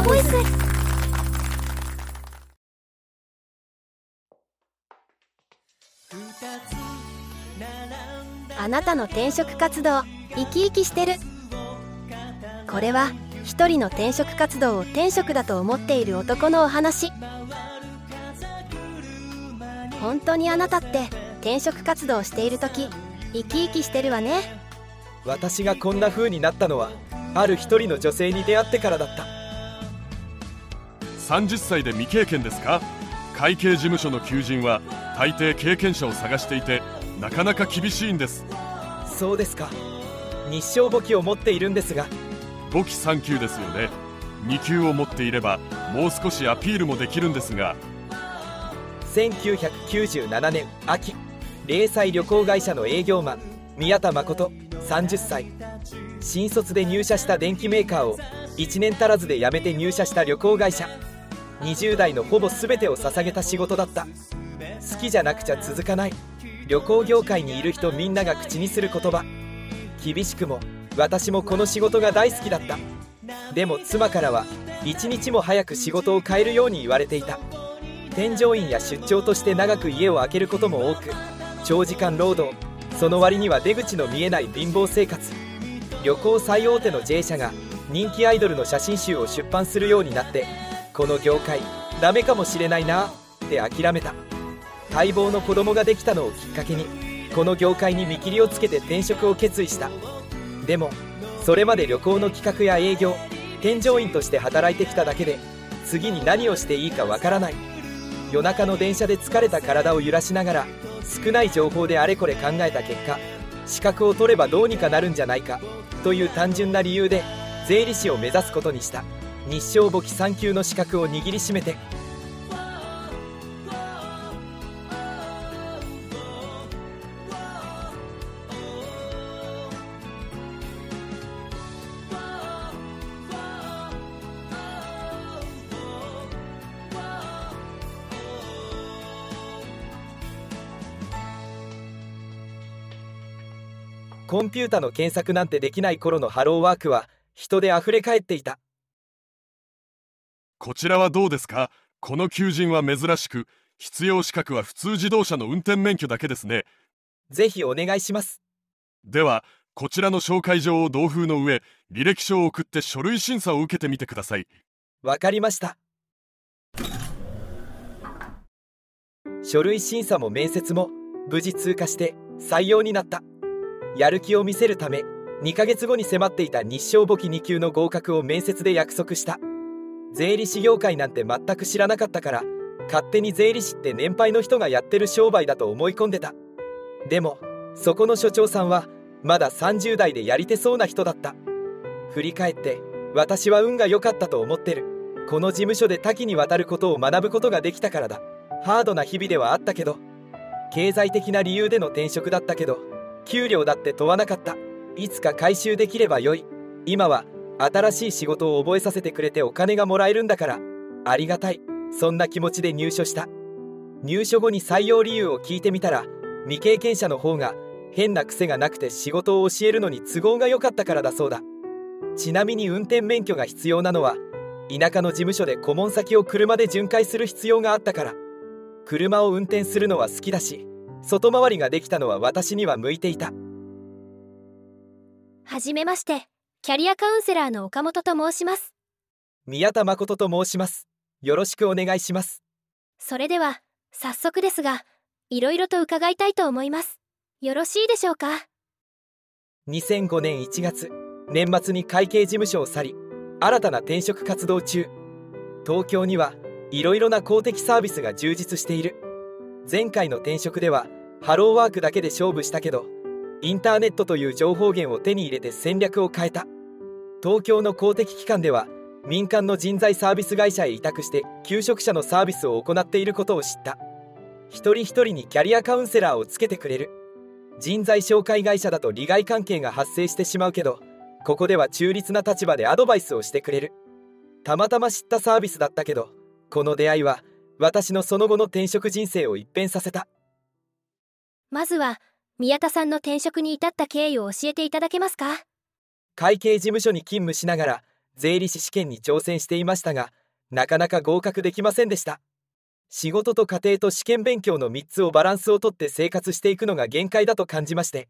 アボイスあなたの転職活動生き生きしてる。これは一人の転職活動を転職だと思っている男のお話。本当にあなたって転職活動している時生き生きしてるわね。私がこんな風になったのはある一人の女性に出会ってからだった30歳で未経験ですか？会計事務所の求人は大抵経験者を探していてなかなか厳しいんです。そうですか。日照簿記を持っているんですが。簿記3級ですよね。2級を持っていればもう少しアピールもできるんですが。1997年秋零細旅行会社の営業マン宮田誠30歳。新卒で入社した電機メーカーを1年足らずで辞めて入社した旅行会社20代のほぼ全てを捧げた仕事だった。好きじゃなくちゃ続かない。旅行業界にいる人みんなが口にする言葉。厳しくも私もこの仕事が大好きだった。でも妻からは一日も早く仕事を変えるように言われていた。添乗員や出張として長く家を空けることも多く長時間労働その割には出口の見えない貧乏生活。旅行最大手の J 社が人気アイドルの写真集を出版するようになってこの業界ダメかもしれないなって諦めた。待望の子供ができたのをきっかけにこの業界に見切りをつけて転職を決意した。でもそれまで旅行の企画や営業添乗員として働いてきただけで次に何をしていいかわからない。夜中の電車で疲れた体を揺らしながら少ない情報であれこれ考えた結果資格を取ればどうにかなるんじゃないかという単純な理由で税理士を目指すことにした。日照簿記3級の資格を握りしめてコンピュータの検索なんてできない頃のハローワークは人で溢れ返っていた。こちらはどうですか？この求人は珍しく必要資格は普通自動車の運転免許だけですね。ぜひお願いします。ではこちらの紹介状を同封の上履歴書を送って書類審査を受けてみてください。わかりました。書類審査も面接も無事通過して採用になった。やる気を見せるため2ヶ月後に迫っていた日照簿記2級の合格を面接で約束した税理士業界なんて全く知らなかったから勝手に税理士って年配の人がやってる商売だと思い込んでた。でもそこの所長さんはまだ30代でやり手そうな人だった。振り返って私は運が良かったと思ってる。この事務所で多岐にわたることを学ぶことができたからだ。ハードな日々ではあったけど経済的な理由での転職だったけど給料だって問わなかった。いつか回収できればよい。今は新しい仕事を覚えさせてくれてお金がもらえるんだから。ありがたい。そんな気持ちで入所した。入所後に採用理由を聞いてみたら未経験者の方が変な癖がなくて仕事を教えるのに都合が良かったからだそうだ。ちなみに運転免許が必要なのは田舎の事務所で顧問先を車で巡回する必要があったから。車を運転するのは好きだし外回りができたのは私には向いていた。はじめまして。キャリアカウンセラーの岡本と申します。宮田誠と申します。よろしくお願いします。それでは早速ですがいろいろと伺いたいと思います。よろしいでしょうか？2005年1月年末に会計事務所を去り新たな転職活動中。東京にはいろいろな公的サービスが充実している。前回の転職ではハローワークだけで勝負したけどインターネットという情報源を手に入れて戦略を変えた。東京の公的機関では民間の人材サービス会社へ委託して求職者のサービスを行っていることを知った。一人一人にキャリアカウンセラーをつけてくれる。人材紹介会社だと利害関係が発生してしまうけどここでは中立な立場でアドバイスをしてくれる。たまたま知ったサービスだったけどこの出会いは私のその後の転職人生を一変させた。まずは宮田さんの転職に至った経緯を教えていただけますか？会計事務所に勤務しながら税理士試験に挑戦していましたがなかなか合格できませんでした。仕事と家庭と試験勉強の3つをバランスをとって生活していくのが限界だと感じまして。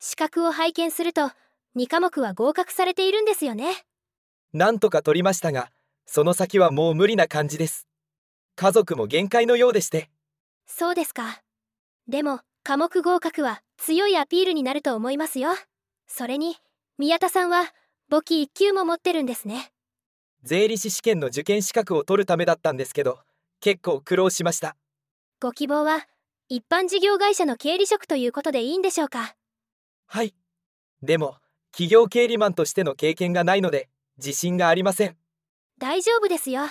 資格を拝見すると2科目は合格されているんですよね？なんとか取りましたがその先はもう無理な感じです。家族も限界のようでして。そうですか。でも科目合格は強いアピールになると思いますよ。それに宮田さんは簿記1級も持ってるんですね。税理士試験の受験資格を取るためだったんですけど結構苦労しました。ご希望は一般事業会社の経理職ということでいいんでしょうか？はい。でも企業経理マンとしての経験がないので自信がありません。大丈夫ですよ。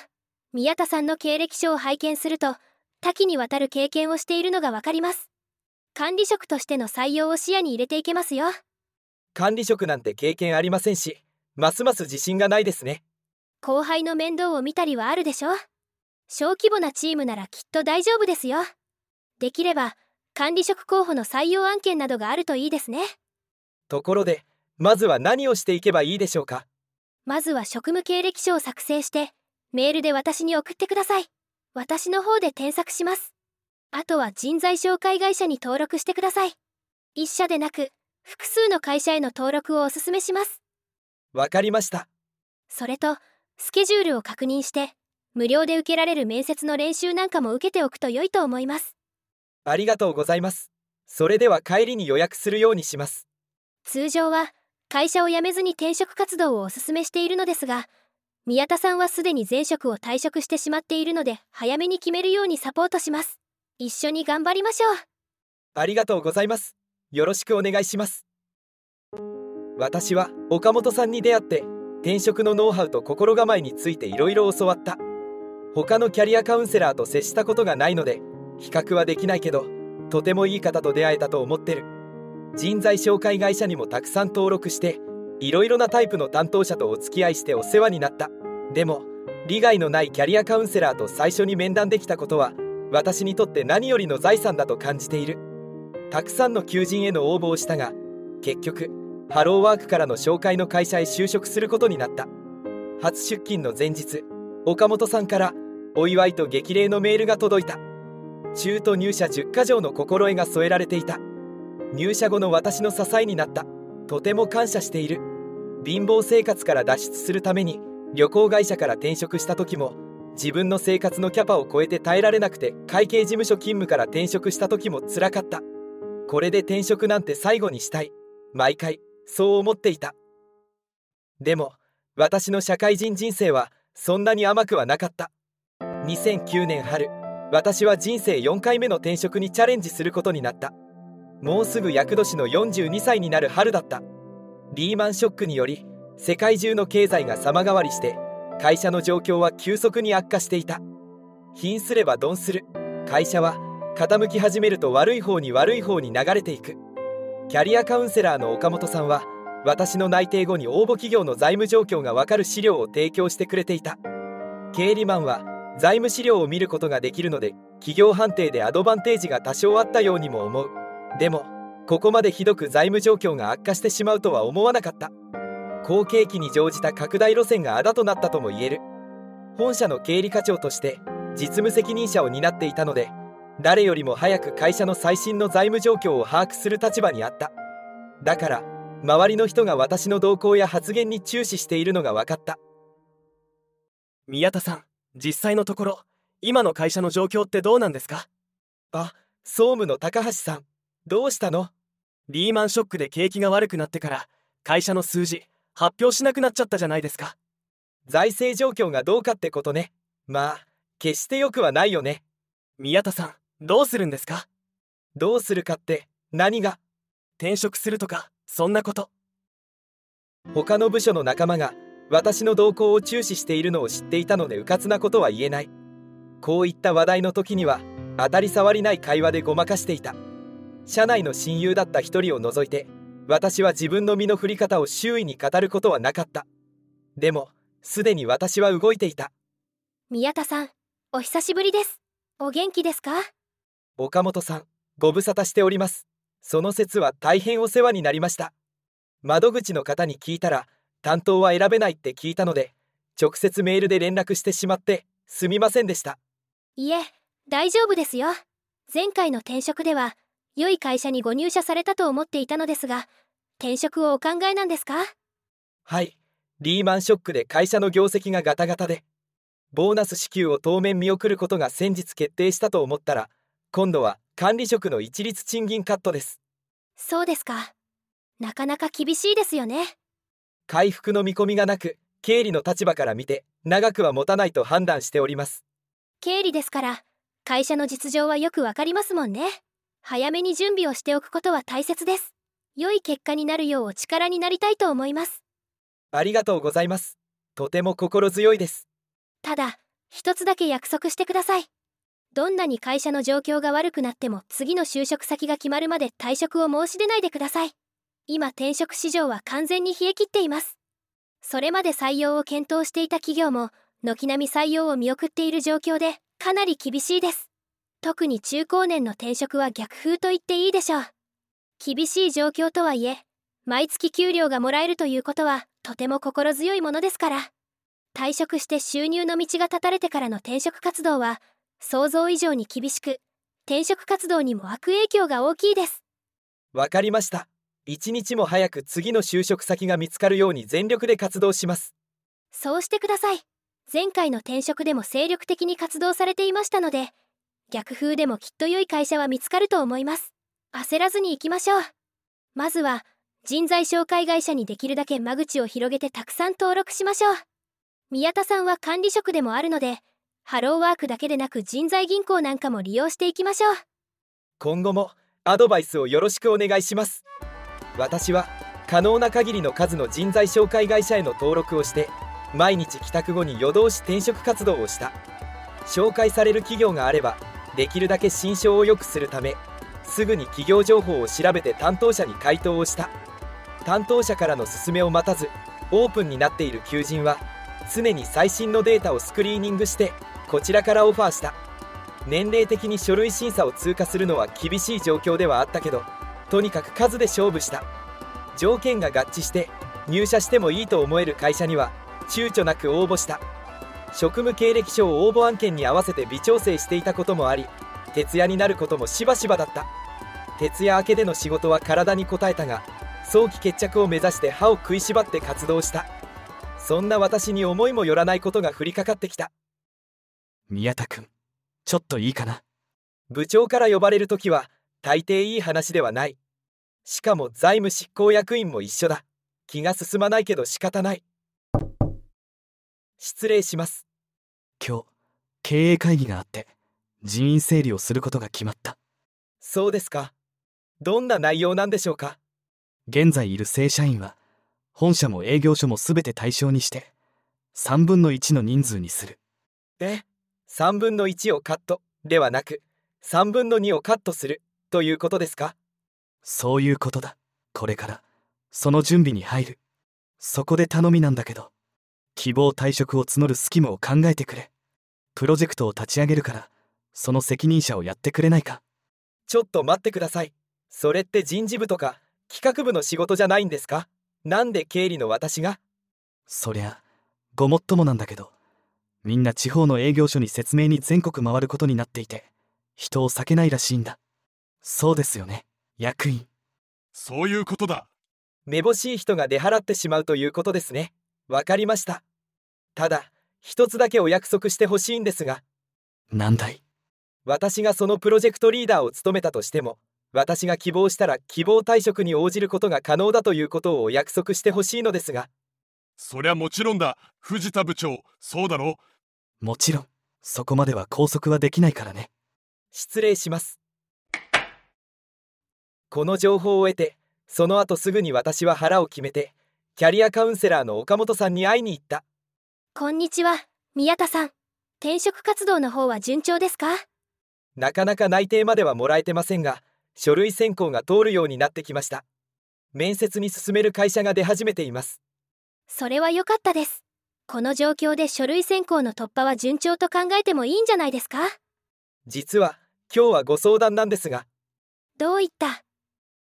宮田さんの経歴書を拝見すると多岐にわたる経験をしているのがわかります管理職としての採用を視野に入れていけますよ。管理職なんて経験ありませんしますます自信がないですね。後輩の面倒を見たりはあるでしょ。小規模なチームならきっと大丈夫ですよ。できれば管理職候補の採用案件などがあるといいですね。ところでまずは何をしていけばいいでしょうか？まずは職務経歴書を作成してメールで私に送ってください。私の方で添削しますあとは人材紹介会社に登録してください。一社でなく複数の会社への登録をお勧めします。わかりました。それとスケジュールを確認して無料で受けられる面接の練習なんかも受けておくと良いと思います。ありがとうございます。それでは帰りに予約するようにします。通常は会社を辞めずに転職活動をお勧めしているのですが宮田さんはすでに前職を退職してしまっているので早めに決めるようにサポートします一緒に頑張りましょう。ありがとうございます。よろしくお願いします。私は岡本さんに出会って転職のノウハウと心構えについていろいろ教わった。他のキャリアカウンセラーと接したことがないので比較はできないけどとてもいい方と出会えたと思ってる。人材紹介会社にもたくさん登録していろいろなタイプの担当者とお付き合いしてお世話になった。でも利害のないキャリアカウンセラーと最初に面談できたことは私にとって何よりの財産だと感じている。たくさんの求人への応募をしたが結局ハローワークからの紹介の会社へ就職することになった。初出勤の前日岡本さんからお祝いと激励のメールが届いた。中途入社10か条の心得が添えられていた。入社後の私の支えになった。とても感謝している。貧乏生活から脱出するために旅行会社から転職した時も自分の生活のキャパを超えて耐えられなくて会計事務所勤務から転職した時もつらかった。これで転職なんて最後にしたい。毎回そう思っていた。でも私の社会人人生はそんなに甘くはなかった。2009年春私は人生4回目の転職にチャレンジすることになった。もうすぐ厄年の42歳になる春だった。リーマンショックにより世界中の経済が様変わりして会社の状況は急速に悪化していた。貧すれば鈍する。会社は傾き始めると悪い方に悪い方に流れていく。キャリアカウンセラーの岡本さんは私の内定後に応募企業の財務状況がわかる資料を提供してくれていた。経理マンは財務資料を見ることができるので企業判定でアドバンテージが多少あったようにも思う。でもここまでひどく財務状況が悪化してしまうとは思わなかった。好景気に乗じた拡大路線があだとなったとも言える。本社の経理課長として実務責任者を担っていたので誰よりも早く会社の最新の財務状況を把握する立場にあった。だから周りの人が私の動向や発言に注視しているのが分かった。宮田さん実際のところ今の会社の状況ってどうなんですか？あ総務の高橋さんどうしたの？リーマンショックで景気が悪くなってから会社の数字発表しなくなっちゃったじゃないですか。財政状況がどうかってことね。まあ決して良くはないよね。宮田さんどうするんですか？どうするかって何が？転職するとかそんなこと。他の部署の仲間が私の動向を注視しているのを知っていたので迂闊なことは言えない。こういった話題の時には当たり障りない会話でごまかしていた。社内の親友だった一人を除いて私は自分の身の振り方を周囲に語ることはなかった。でもすでに私は動いていた。宮田さんお久しぶりです。お元気ですか？岡本さんご無沙汰しております。その説は大変お世話になりました。窓口の方に聞いたら担当は選べないって聞いたので直接メールで連絡してしまってすみませんでした。いえ大丈夫ですよ。前回の転職では良い会社にご入社されたと思っていたのですが転職をお考えなんですか？はい。リーマンショックで会社の業績がガタガタでボーナス支給を当面見送ることが先日決定したと思ったら今度は管理職の一律賃金カットです。そうですか。なかなか厳しいですよね。回復の見込みがなく経理の立場から見て長くは持たないと判断しております。経理ですから会社の実情はよくわかりますもんね早めに準備をしておくことは大切です。良い結果になるようお力になりたいと思います。ありがとうございます。とても心強いです。ただ一つだけ約束してください。どんなに会社の状況が悪くなっても次の就職先が決まるまで退職を申し出ないでください。今転職市場は完全に冷え切っています。それまで採用を検討していた企業も軒並み採用を見送っている状況でかなり厳しいです特に中高年の転職は逆風と言っていいでしょう。厳しい状況とはいえ毎月給料がもらえるということはとても心強いものですから。退職して収入の道が断たれてからの転職活動は想像以上に厳しく転職活動にも悪影響が大きいです。わかりました。一日も早く次の就職先が見つかるように全力で活動します。そうしてください。前回の転職でも精力的に活動されていましたので逆風でもきっと良い会社は見つかると思います。焦らずに行きましょう。まずは人材紹介会社にできるだけ間口を広げてたくさん登録しましょう。宮田さんは管理職でもあるのでハローワークだけでなく人材銀行なんかも利用していきましょう。今後もアドバイスをよろしくお願いします。私は可能な限りの数の人材紹介会社への登録をして毎日帰宅後に夜通し転職活動をした。紹介される企業があればできるだけ心象を良くするためすぐに企業情報を調べて担当者に回答をした。担当者からの勧めを待たずオープンになっている求人は常に最新のデータをスクリーニングしてこちらからオファーした。年齢的に書類審査を通過するのは厳しい状況ではあったけどとにかく数で勝負した。条件が合致して入社してもいいと思える会社には躊躇なく応募した。職務経歴書を応募案件に合わせて微調整していたこともあり徹夜になることもしばしばだった。徹夜明けでの仕事は体に応えたが早期決着を目指して歯を食いしばって活動した。そんな私に思いもよらないことが降りかかってきた。宮田君ちょっといいかな？部長から呼ばれる時は大抵いい話ではない。しかも財務執行役員も一緒だ。気が進まないけど仕方ない失礼します。今日経営会議があって人員整理をすることが決まった。そうですか。どんな内容なんでしょうか。現在いる正社員は本社も営業所も全て対象にして3分の1の人数にする。え3分の1をカットではなく3分の2をカットするということですか。そういうことだ。これからその準備に入る。そこで頼みなんだけど希望退職を募るスキムを考えてくれ。プロジェクトを立ち上げるからその責任者をやってくれないか。ちょっと待ってください。それって人事部とか企画部の仕事じゃないんですか？なんで経理の私が？そりゃごもっともなんだけどみんな地方の営業所に説明に全国回ることになっていて人を避けないらしいんだ。そうですよね役員。そういうことだ。めぼしい人が出払ってしまうということですねわかりました。ただ一つだけお約束してほしいんですが。なんだい？私がそのプロジェクトリーダーを務めたとしても私が希望したら希望退職に応じることが可能だということをお約束してほしいのですが。そりゃもちろんだ。藤田部長そうだろ？もちろん。そこまでは拘束はできないからね。失礼します。この情報を得てその後すぐに私は腹を決めてキャリアカウンセラーの岡本さんに会いに行った。こんにちは宮田さん。転職活動の方は順調ですか？なかなか内定まではもらえてませんが書類選考が通るようになってきました。面接に進める会社が出始めています。それは良かったです。この状況で書類選考の突破は順調と考えてもいいんじゃないですか？実は今日はご相談なんですが。どういった？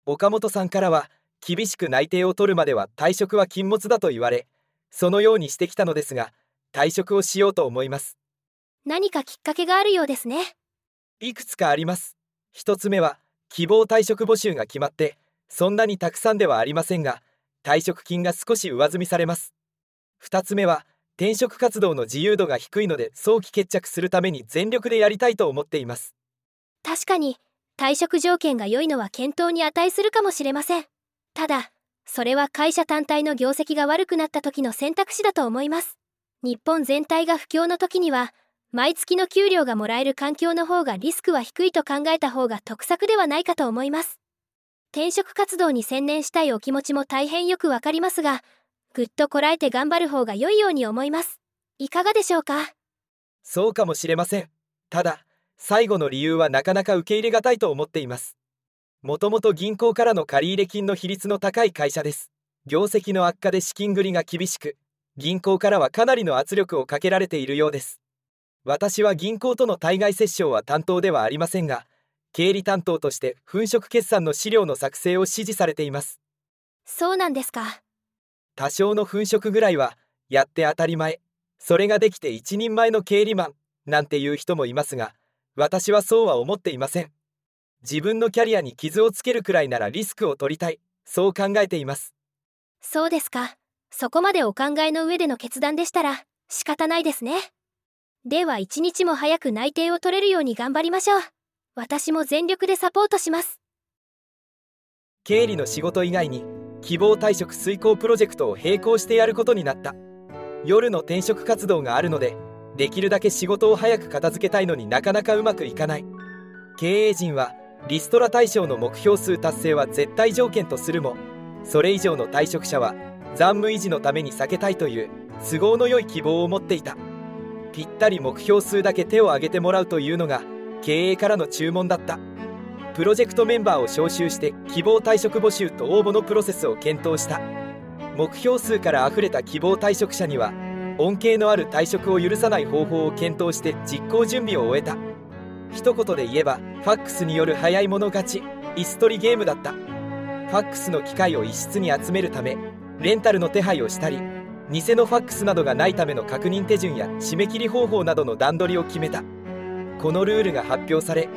岡本さんからは厳しく内定を取るまでは退職は禁物だと言われそのようにしてきたのですが退職をしようと思います。何かきっかけがあるようですね。いくつかあります。一つ目は希望退職募集が決まってそんなにたくさんではありませんが退職金が少し上積みされます。二つ目は転職活動の自由度が低いので早期決着するために全力でやりたいと思っています。確かに退職条件が良いのは検討に値するかもしれませんただそれは会社単体の業績が悪くなった時の選択肢だと思います。日本全体が不況の時には毎月の給料がもらえる環境の方がリスクは低いと考えた方が得策ではないかと思います。転職活動に専念したいお気持ちも大変よくわかりますがぐっとこらえて頑張る方が良いように思います。いかがでしょうか？そうかもしれません。ただ最後の理由はなかなか受け入れがたいと思っています。もともと銀行からの借入金の比率の高い会社です。業績の悪化で資金繰りが厳しく銀行からはかなりの圧力をかけられているようです。私は銀行との対外折衝は担当ではありませんが経理担当として粉飾決算の資料の作成を指示されています。そうなんですか。多少の粉飾ぐらいはやって当たり前それができて一人前の経理マンなんていう人もいますが私はそうは思っていません自分のキャリアに傷をつけるくらいならリスクを取りたい。そう考えています。そうですか。そこまでお考えの上での決断でしたら仕方ないですね。では一日も早く内定を取れるように頑張りましょう。私も全力でサポートします。経理の仕事以外に希望退職遂行プロジェクトを並行してやることになった。夜の転職活動があるのでできるだけ仕事を早く片付けたいのになかなかうまくいかない。経営陣はリストラ対象の目標数達成は絶対条件とするもそれ以上の退職者は残務維持のために避けたいという都合の良い希望を持っていた。ぴったり目標数だけ手を挙げてもらうというのが経営からの注文だった。プロジェクトメンバーを招集して希望退職募集と応募のプロセスを検討した。目標数から溢れた希望退職者には恩恵のある退職を許さない方法を検討して実行準備を終えた。一言で言えばファックスによる早い者勝ち椅子取りゲームだった。ファックスの機械を一室に集めるためレンタルの手配をしたり偽のファックスなどがないための確認手順や締め切り方法などの段取りを決めた。このルールが発表され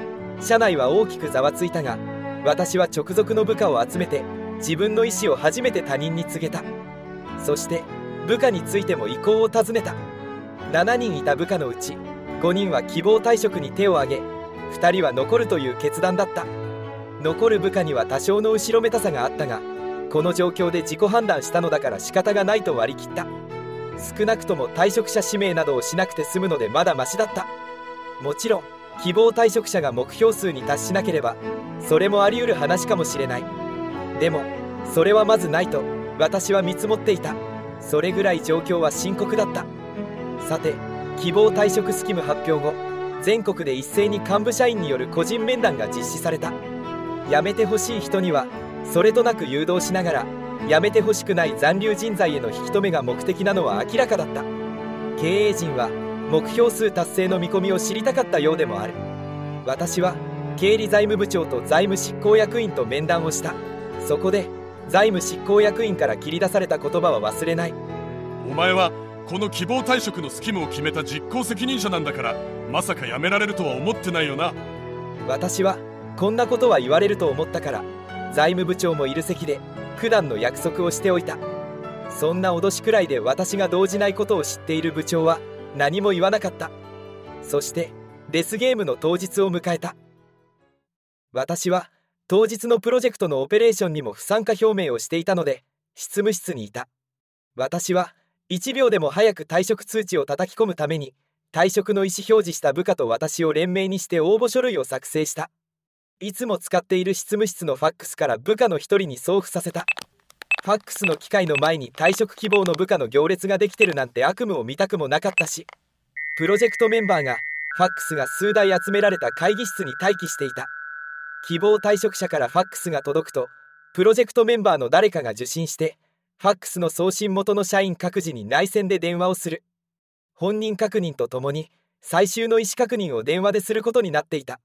社内は大きくざわついたが私は直属の部下を集めて自分の意思を初めて他人に告げた。そして部下についても意向を尋ねた。7人いた部下のうち5人は希望退職に手を挙げ2人は残るという決断だった。残る部下には多少の後ろめたさがあったがこの状況で自己判断したのだから仕方がないと割り切った。少なくとも退職者指名などをしなくて済むのでまだマシだった。もちろん希望退職者が目標数に達しなければそれもあり得る話かもしれない。でもそれはまずないと私は見積もっていた。それぐらい状況は深刻だった。さて希望退職スキム発表後全国で一斉に幹部社員による個人面談が実施された。辞めてほしい人にはそれとなく誘導しながら辞めてほしくない残留人材への引き止めが目的なのは明らかだった。経営陣は目標数達成の見込みを知りたかったようでもある。私は経理財務部長と財務執行役員と面談をした。そこで財務執行役員から切り出された言葉は忘れない。お前はこの希望退職のスキムを決めた実行責任者なんだからまさか辞められるとは思ってないよな。私はこんなことは言われると思ったから財務部長もいる席で普段の約束をしておいた。そんな脅しくらいで私が動じないことを知っている部長は何も言わなかった。そしてデスゲームの当日を迎えた。私は当日のプロジェクトのオペレーションにも不参加表明をしていたので執務室にいた。私は1秒でも早く退職通知を叩き込むために退職の意思表示した部下と私を連名にして応募書類を作成した。いつも使っている執務室のファックスから部下の一人に送付させた。ファックスの機械の前に退職希望の部下の行列ができてるなんて悪夢を見たくもなかったし。プロジェクトメンバーがファックスが数台集められた会議室に待機していた。希望退職者からファックスが届くとプロジェクトメンバーの誰かが受信してファックスの送信元の社員各自に内線で電話をする。本人確認とともに最終の意思確認を電話ですることになっていた。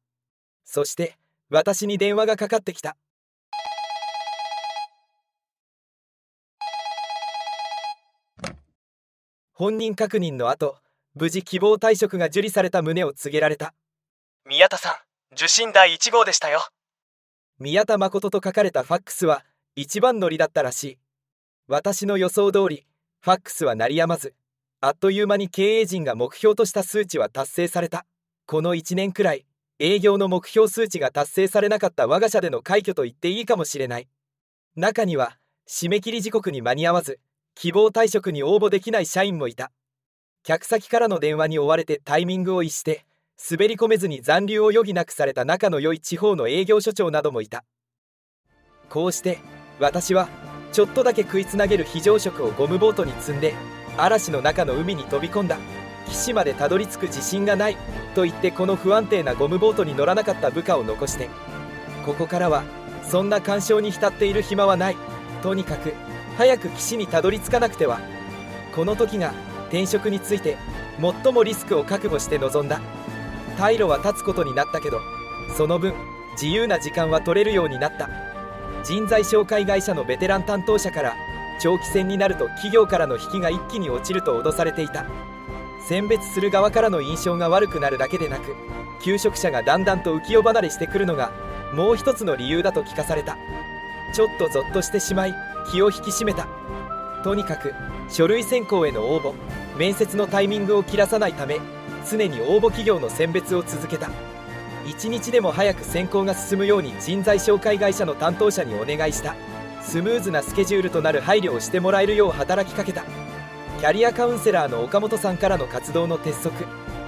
そして私に電話がかかってきた。本人確認の後無事希望退職が受理された旨を告げられた。宮田さん受信第1号でしたよ。宮田誠と書かれたファックスは一番乗りだったらしい。私の予想通りファックスは鳴りやまずあっという間に経営陣が目標とした数値は達成された。この1年くらい営業の目標数値が達成されなかった我が社での快挙と言っていいかもしれない。中には締め切り時刻に間に合わず希望退職に応募できない社員もいた。客先からの電話に追われてタイミングを逸して滑り込めずに残留を余儀なくされた仲の良い地方の営業所長などもいた。こうして私はちょっとだけ食いつなげる非常食をゴムボートに積んで嵐の中の海に飛び込んだ。岸までたどり着く自信がないと言ってこの不安定なゴムボートに乗らなかった部下を残して。ここからはそんな干渉に浸っている暇はない。とにかく早く岸にたどり着かなくては。この時が転職について最もリスクを覚悟して臨んだ。退路は立つことになったけどその分自由な時間は取れるようになった。人材紹介会社のベテラン担当者から長期戦になると企業からの引きが一気に落ちると脅されていた。選別する側からの印象が悪くなるだけでなく求職者がだんだんと浮世離れしてくるのがもう一つの理由だと聞かされた。ちょっとゾッとしてしまい気を引き締めた。とにかく書類選考への応募面接のタイミングを切らさないため常に応募企業の選別を続けた。一日でも早く選考が進むように人材紹介会社の担当者にお願いした。スムーズなスケジュールとなる配慮をしてもらえるよう働きかけた。キャリアカウンセラーの岡本さんからの活動の鉄則。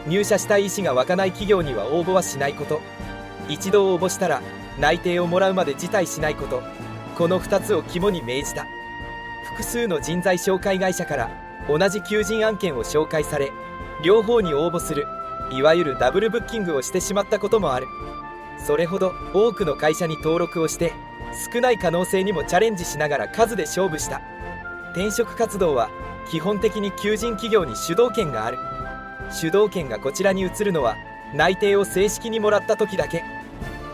入社したい意思が湧かない企業には応募はしないこと。一度応募したら内定をもらうまで辞退しないこと。この2つを肝に銘じた。複数の人材紹介会社から同じ求人案件を紹介され両方に応募する。いわゆるダブルブッキングをしてしまったこともある。それほど多くの会社に登録をして少ない可能性にもチャレンジしながら数で勝負した。転職活動は基本的に求人企業に主導権がある。主導権がこちらに移るのは内定を正式にもらった時だけ。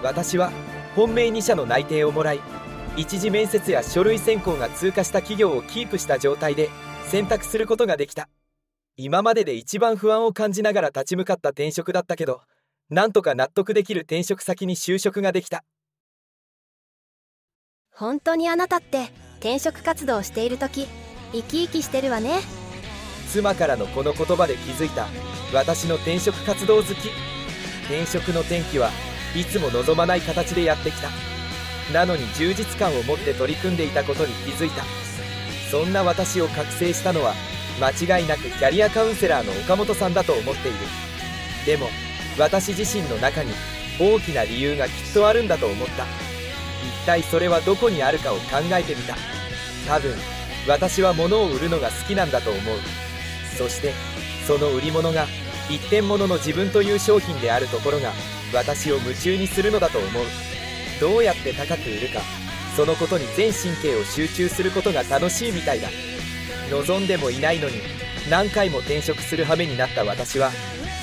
私は本命2社の内定をもらい一次面接や書類選考が通過した企業をキープした状態で選択することができた。今までで一番不安を感じながら立ち向かった転職だったけどなんとか納得できる転職先に就職ができた。本当にあなたって転職活動している時生き生きしてるわね。妻からのこの言葉で気づいた。私の転職活動好き。転職の転機はいつも望まない形でやってきた。なのに充実感を持って取り組んでいたことに気づいた。そんな私を覚醒したのは間違いなくキャリアカウンセラーの岡本さんだと思っている。でも私自身の中に大きな理由がきっとあるんだと思った。一体それはどこにあるかを考えてみた。多分私は物を売るのが好きなんだと思う。そしてその売り物が一点物の自分という商品であるところが私を夢中にするのだと思う。どうやって高く売るかそのことに全神経を集中することが楽しいみたいだ。望んでもいないのに何回も転職する羽目になった私は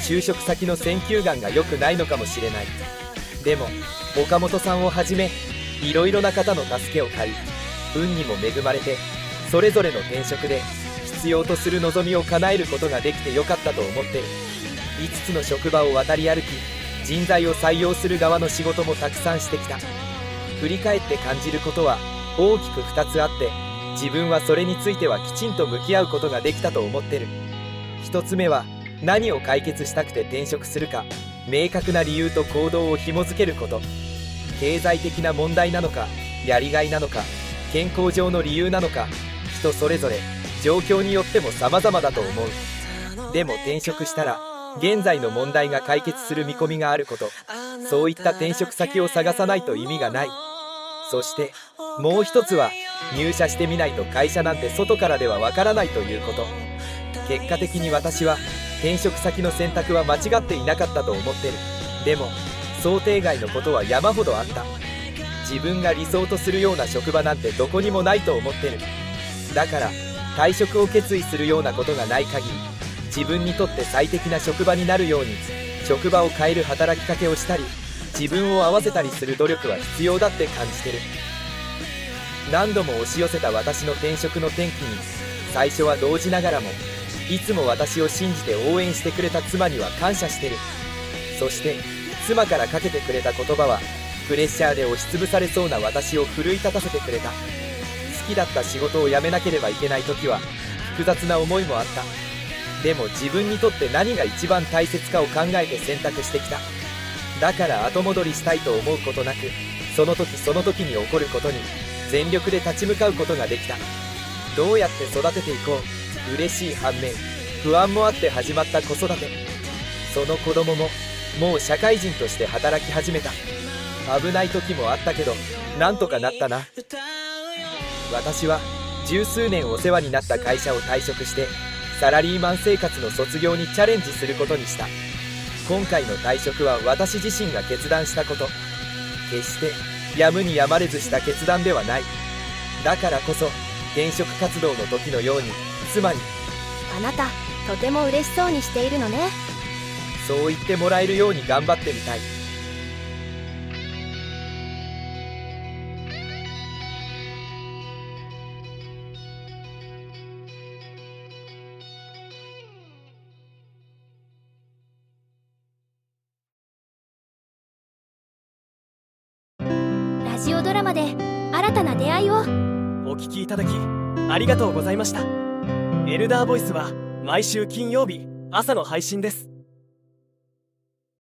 就職先の選球眼が良くないのかもしれない。でも岡本さんをはじめいろいろな方の助けを借り運にも恵まれてそれぞれの転職で必要とする望みを叶えることができてよかったと思ってる5つの職場を渡り歩き人材を採用する側の仕事もたくさんしてきた。振り返って感じることは大きく2つあって自分はそれについてはきちんと向き合うことができたと思ってる。1つ目は何を解決したくて転職するか。明確な理由と行動を紐づけること。経済的な問題なのかやりがいなのか健康上の理由なのか。人それぞれ状況によっても様々だと思う。でも転職したら現在の問題が解決する見込みがあること。そういった転職先を探さないと意味がない。そしてもう一つは入社してみないと会社なんて外からではわからないということ。結果的に私は転職先の選択は間違っていなかったと思ってる。でも想定外のことは山ほどあった。自分が理想とするような職場なんてどこにもないと思ってる。だから退職を決意するようなことがない限り自分にとって最適な職場になるように職場を変える働きかけをしたり自分を合わせたりする努力は必要だって感じてる。何度も押し寄せた私の転職の転機に最初は動じながらもいつも私を信じて応援してくれた妻には感謝してる。そして妻からかけてくれた言葉はプレッシャーで押しつぶされそうな私を奮い立たせてくれた。好きだった仕事を辞めなければいけない時は複雑な思いもあった。でも自分にとって何が一番大切かを考えて選択してきた。だから後戻りしたいと思うことなくその時その時に起こることに。全力で立ち向かうことができた。どうやって育てていこう。嬉しい反面不安もあって始まった子育て。その子供ももう社会人として働き始めた。危ない時もあったけどなんとかなったな。私は十数年お世話になった会社を退職してサラリーマン生活の卒業にチャレンジすることにした。今回の退職は私自身が決断したこと。決してやむにやまれずした決断ではない。だからこそ転職活動の時のように妻にあなたとても嬉しそうにしているのね。そう言ってもらえるように頑張ってみたいお聞きいただきありがとうございました。エルダーボイスは毎週金曜日朝の配信です。